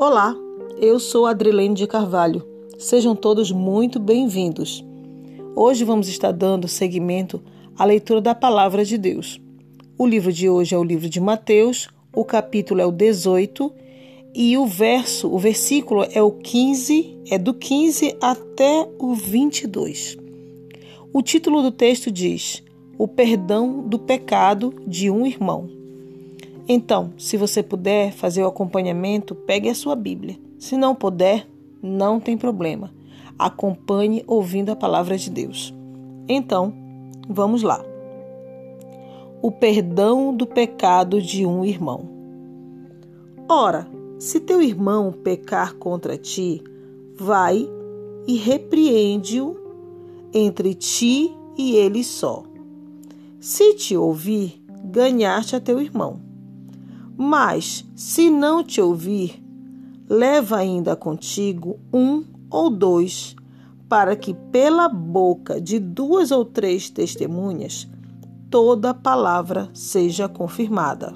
Olá, eu sou Adrilene de Carvalho. Sejam todos muito bem-vindos. Hoje vamos estar dando seguimento à leitura da Palavra de Deus. O livro de hoje é o livro de Mateus, o capítulo é o 18 e o verso, o versículo é o 15, é do 15 até o 22. O título do texto diz: O perdão do pecado de um irmão. Então, se você puder fazer o acompanhamento, pegue a sua Bíblia. Se não puder, não tem problema. Acompanhe ouvindo a palavra de Deus. Então, vamos lá. O perdão do pecado de um irmão. Ora, se teu irmão pecar contra ti, vai e repreende-o entre ti e ele só. Se te ouvir, ganhaste a teu irmão. Mas, se não te ouvir, leva ainda contigo um ou dois, para que pela boca de duas ou três testemunhas toda palavra seja confirmada.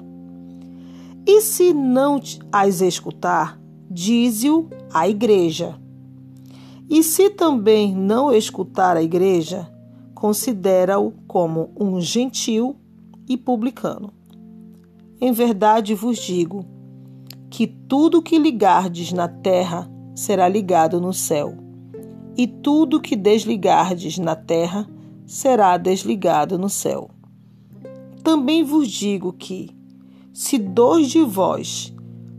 E se não as escutar, dize-o à igreja. E se também não escutar a igreja, considera-o como um gentil e publicano. Em verdade vos digo que tudo que ligardes na terra será ligado no céu, e tudo que desligardes na terra será desligado no céu. Também vos digo que, se dois de vós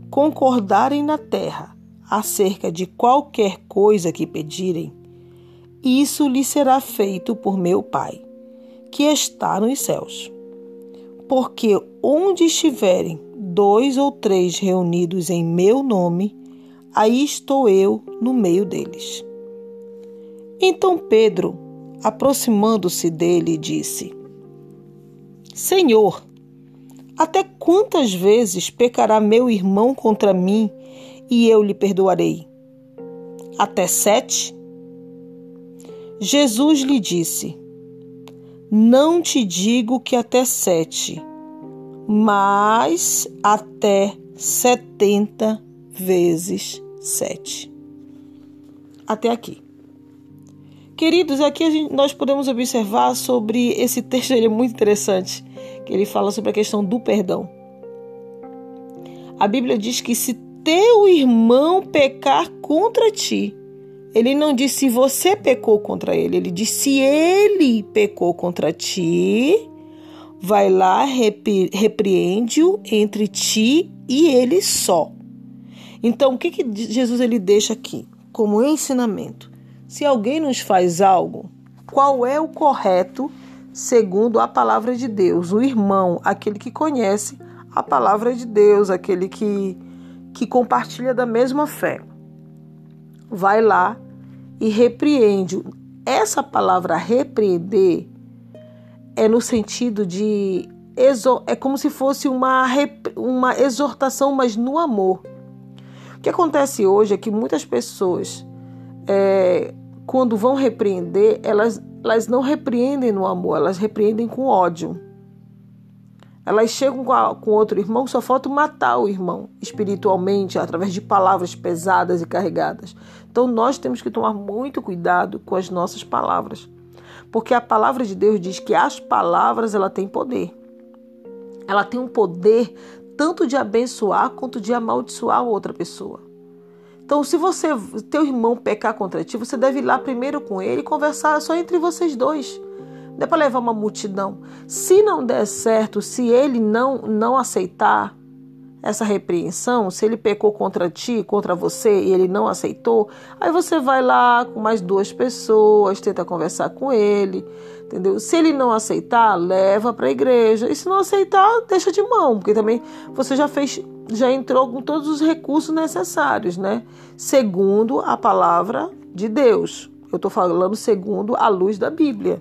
concordarem na terra acerca de qualquer coisa que pedirem, isso lhe será feito por meu Pai, que está nos céus porque onde estiverem dois ou três reunidos em meu nome, aí estou eu no meio deles. Então Pedro, aproximando-se dele, disse: Senhor, até quantas vezes pecará meu irmão contra mim e eu lhe perdoarei? Até sete? Jesus lhe disse: não te digo que até sete, mas até setenta vezes sete. Até aqui. Queridos, aqui gente, nós podemos observar sobre esse texto, ele é muito interessante, que ele fala sobre a questão do perdão. A Bíblia diz que se teu irmão pecar contra ti, ele não disse se você pecou contra ele, ele disse se ele pecou contra ti, vai lá, repreende-o entre ti e ele só. Então, o que, que Jesus ele deixa aqui como ensinamento? Se alguém nos faz algo, qual é o correto segundo a palavra de Deus? O irmão, aquele que conhece a palavra de Deus, aquele que, que compartilha da mesma fé. Vai lá e repreende. Essa palavra repreender é no sentido de é como se fosse uma, uma exortação, mas no amor. O que acontece hoje é que muitas pessoas, é, quando vão repreender, elas, elas não repreendem no amor, elas repreendem com ódio. Elas chegam com, outro irmão, só falta matar o irmão espiritualmente, através de palavras pesadas e carregadas. Então nós temos que tomar muito cuidado com as nossas palavras. Porque a palavra de Deus diz que as palavras ela tem poder. Ela tem um poder tanto de abençoar quanto de amaldiçoar outra pessoa. Então, se você, teu irmão pecar contra ti, você deve ir lá primeiro com ele e conversar só entre vocês dois. Não é para levar uma multidão. Se não der certo, se ele não, não aceitar essa repreensão, se ele pecou contra ti, contra você e ele não aceitou, aí você vai lá com mais duas pessoas, tenta conversar com ele, entendeu? Se ele não aceitar, leva para a igreja. E se não aceitar, deixa de mão, porque também você já fez, já entrou com todos os recursos necessários, né? Segundo a palavra de Deus. Eu estou falando segundo a luz da Bíblia.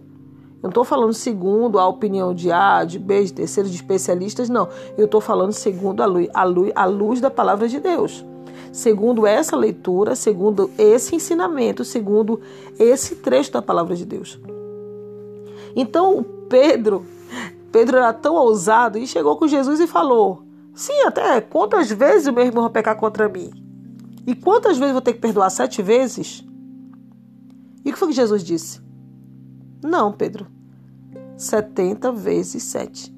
Eu não estou falando segundo a opinião de A, de B, de terceiro, de especialistas, não. Eu estou falando segundo a luz, a, luz, a luz da palavra de Deus. Segundo essa leitura, segundo esse ensinamento, segundo esse trecho da palavra de Deus. Então, Pedro, Pedro era tão ousado e chegou com Jesus e falou: Sim, até quantas vezes o meu irmão vai pecar contra mim? E quantas vezes vou ter que perdoar? Sete vezes? E o que foi que Jesus disse? Não, Pedro. 70 vezes 7.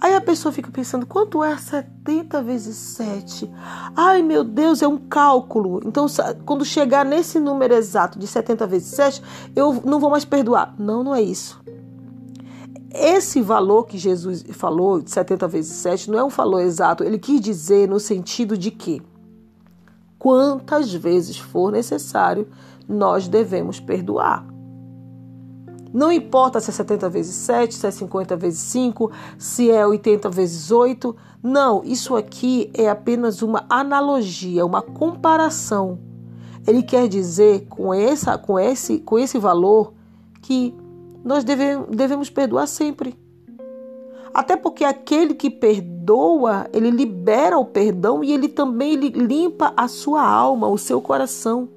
Aí a pessoa fica pensando, quanto é 70 vezes 7? Ai, meu Deus, é um cálculo. Então, quando chegar nesse número exato de 70 vezes 7, eu não vou mais perdoar. Não, não é isso. Esse valor que Jesus falou, de 70 vezes 7, não é um valor exato. Ele quis dizer no sentido de que quantas vezes for necessário, nós devemos perdoar. Não importa se é 70 vezes 7, se é 50 vezes 5, se é 80 vezes 8. Não, isso aqui é apenas uma analogia, uma comparação. Ele quer dizer com, essa, com, esse, com esse valor que nós deve, devemos perdoar sempre. Até porque aquele que perdoa, ele libera o perdão e ele também limpa a sua alma, o seu coração.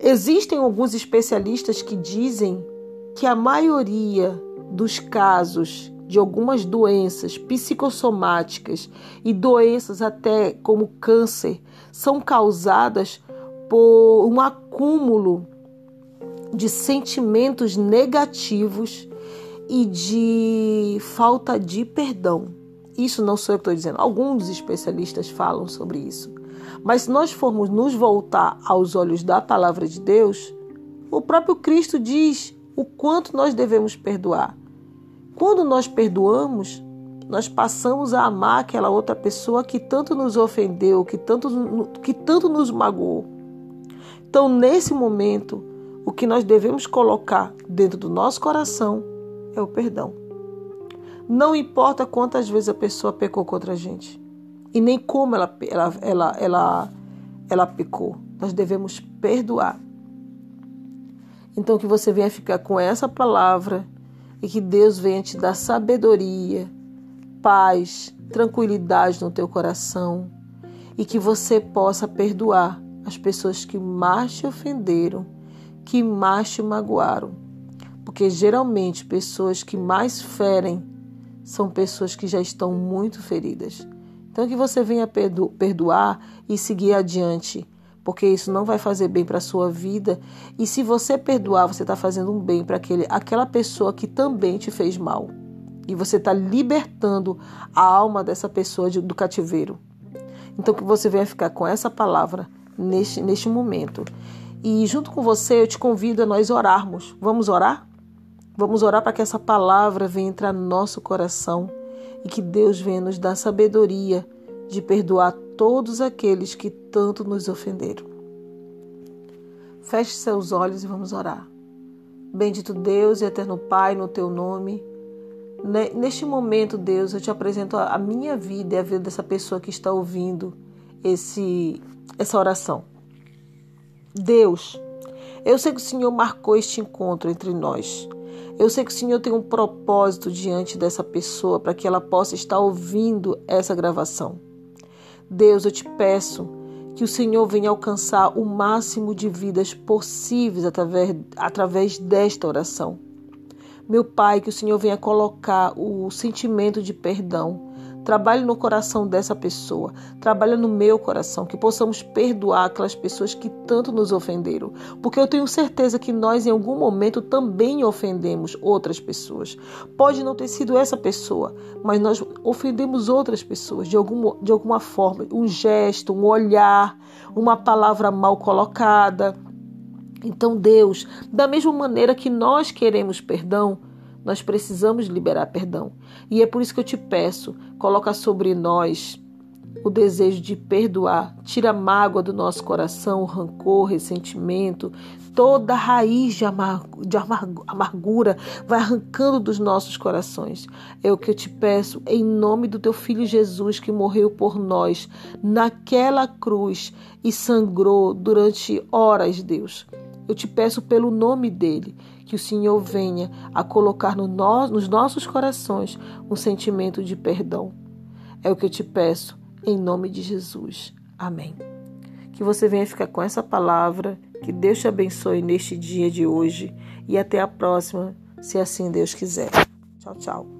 Existem alguns especialistas que dizem que a maioria dos casos de algumas doenças psicossomáticas e doenças até como câncer são causadas por um acúmulo de sentimentos negativos e de falta de perdão. Isso não sou eu que estou dizendo, alguns especialistas falam sobre isso. Mas se nós formos nos voltar aos olhos da palavra de Deus, o próprio Cristo diz o quanto nós devemos perdoar. Quando nós perdoamos, nós passamos a amar aquela outra pessoa que tanto nos ofendeu, que tanto, que tanto nos magoou. Então, nesse momento, o que nós devemos colocar dentro do nosso coração é o perdão. Não importa quantas vezes a pessoa pecou contra a gente e nem como ela, ela, ela, ela, ela pecou. Nós devemos perdoar. Então, que você venha ficar com essa palavra e que Deus venha te dar sabedoria, paz, tranquilidade no teu coração e que você possa perdoar as pessoas que mais te ofenderam, que mais te magoaram. Porque geralmente pessoas que mais ferem são pessoas que já estão muito feridas. Então, que você venha perdoar e seguir adiante, porque isso não vai fazer bem para a sua vida. E se você perdoar, você está fazendo um bem para aquela pessoa que também te fez mal. E você está libertando a alma dessa pessoa de, do cativeiro. Então, que você venha ficar com essa palavra neste, neste momento. E junto com você, eu te convido a nós orarmos. Vamos orar? Vamos orar para que essa palavra venha entrar no nosso coração e que Deus venha nos dar sabedoria de perdoar todos aqueles que tanto nos ofenderam. Feche seus olhos e vamos orar. Bendito Deus e eterno Pai, no teu nome. Neste momento, Deus, eu te apresento a minha vida e a vida dessa pessoa que está ouvindo esse, essa oração. Deus, eu sei que o Senhor marcou este encontro entre nós. Eu sei que o Senhor tem um propósito diante dessa pessoa para que ela possa estar ouvindo essa gravação. Deus, eu te peço que o Senhor venha alcançar o máximo de vidas possíveis através, através desta oração. Meu Pai, que o Senhor venha colocar o sentimento de perdão, Trabalhe no coração dessa pessoa, trabalhe no meu coração, que possamos perdoar aquelas pessoas que tanto nos ofenderam, porque eu tenho certeza que nós em algum momento também ofendemos outras pessoas. Pode não ter sido essa pessoa, mas nós ofendemos outras pessoas de alguma, de alguma forma, um gesto, um olhar, uma palavra mal colocada. Então, Deus, da mesma maneira que nós queremos perdão, nós precisamos liberar perdão. E é por isso que eu te peço, coloca sobre nós o desejo de perdoar, tira a mágoa do nosso coração, o rancor, ressentimento, toda raiz de, de amargura vai arrancando dos nossos corações. É o que eu te peço em nome do teu filho Jesus que morreu por nós naquela cruz e sangrou durante horas, Deus. Eu te peço pelo nome dele que o Senhor venha a colocar no no, nos nossos corações um sentimento de perdão. É o que eu te peço, em nome de Jesus. Amém. Que você venha ficar com essa palavra, que Deus te abençoe neste dia de hoje e até a próxima, se assim Deus quiser. Tchau, tchau.